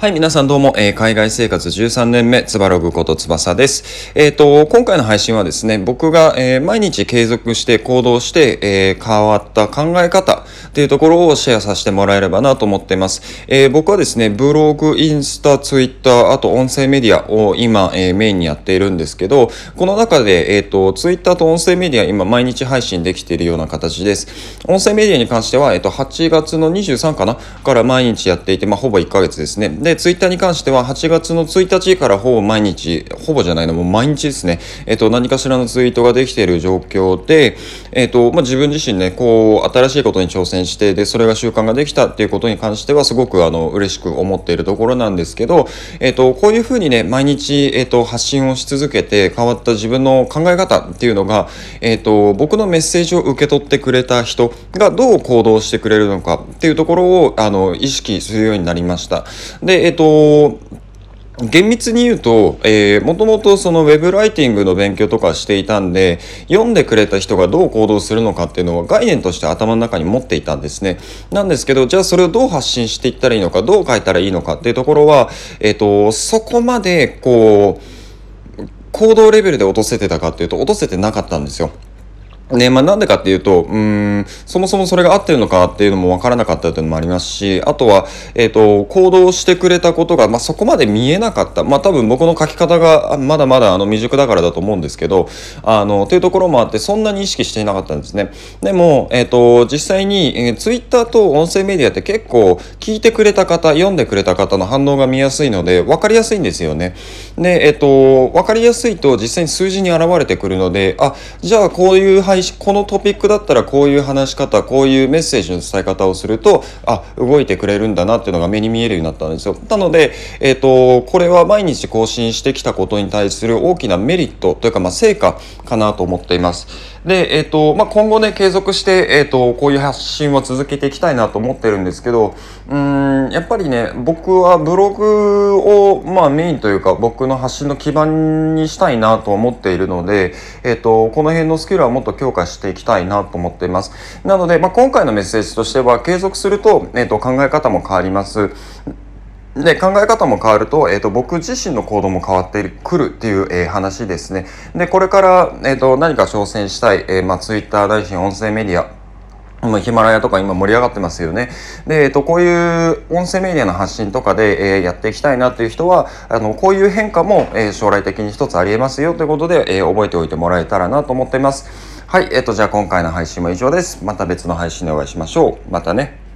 はい、皆さんどうも、えー、海外生活13年目、つばログこと翼です。えっ、ー、と、今回の配信はですね、僕が、えー、毎日継続して行動して、え、変わった考え方っていうところをシェアさせてもらえればなと思っています。え、僕はですね、ブログ、インスタ、ツイッター、あと音声メディアを今、え、メインにやっているんですけど、この中で、えっ、と、ツイッターと音声メディア今毎日配信できているような形です。音声メディアに関しては、えっ、と、8月の23かなから毎日やっていて、まあ、ほぼ1ヶ月ですね。で、ツイッターに関しては8月の1日からほぼ毎日、ほぼじゃないの、もう毎日ですね、えっ、と、何かしらのツイートができている状況で、えっ、と、まあ、自分自身ね、こう、新しいことに挑戦して、で、それが習慣ができたっていうことに関しては、すごく、あの、嬉しく思っているところなんですけど、えっ、と、こういうふうにね、毎日、えっ、と、発信をし続けて、変わった自分の考え方っていうのが、えっ、と、僕のメッセージを受け取ってくれた人がどう行動してくれるのかっていうところを、あの、意識するようになりました。で、えっ、と、厳密に言うと、えー、もともとそのウェブライティングの勉強とかしていたんで、読んでくれた人がどう行動するのかっていうのは概念として頭の中に持っていたんですね。なんですけど、じゃあそれをどう発信していったらいいのか、どう書いたらいいのかっていうところは、えっ、ー、と、そこまで、こう、行動レベルで落とせてたかっていうと、落とせてなかったんですよ。ね、まあなんでかっていうと、うん、そもそもそれが合ってるのかっていうのもわからなかったっていうのもありますし、あとは、えっ、ー、と、行動してくれたことが、まあそこまで見えなかった。まあ多分僕の書き方がまだまだあの未熟だからだと思うんですけど、あの、っていうところもあって、そんなに意識していなかったんですね。でも、えっ、ー、と、実際に、えー、ツイッターと音声メディアって結構聞いてくれた方、読んでくれた方の反応が見やすいので、わかりやすいんですよね。で、えっ、と、わかりやすいと実際に数字に現れてくるので、あ、じゃあこういう配配信このトピックだったらこういう話し方こういうメッセージの伝え方をするとあ動いてくれるんだなっていうのが目に見えるようになったんですよ。なので、えーと、これは毎日更新してきたことに対する大きなメリットというか、まあ、成果かなと思っています。で、えーとまあ、今後ね継続して、えーと、こういう発信を続けていきたいなと思ってるんですけどうんやっぱりね僕はブログを、まあ、メインというか僕の発信の基盤にしたいなと思っているので、えーと、この辺のスキルはもっと強化していきたいなと思っていますなので、まあ、今回のメッセージとしては継続すると,、えー、と考え方も変わりますで、考え方も変わると、えっ、ー、と、僕自身の行動も変わってくるっていう、えー、話ですね。で、これから、えっ、ー、と、何か挑戦したい、えー、まあ、ツイッター、大臣、音声メディア、ヒマラヤとか今盛り上がってますよね。で、えっと、こういう音声メディアの発信とかで、えー、やっていきたいなという人は、あの、こういう変化も、えー、将来的に一つあり得ますよということで、えー、覚えておいてもらえたらなと思っています。はい、えっと、じゃあ今回の配信も以上です。また別の配信でお会いしましょう。またね。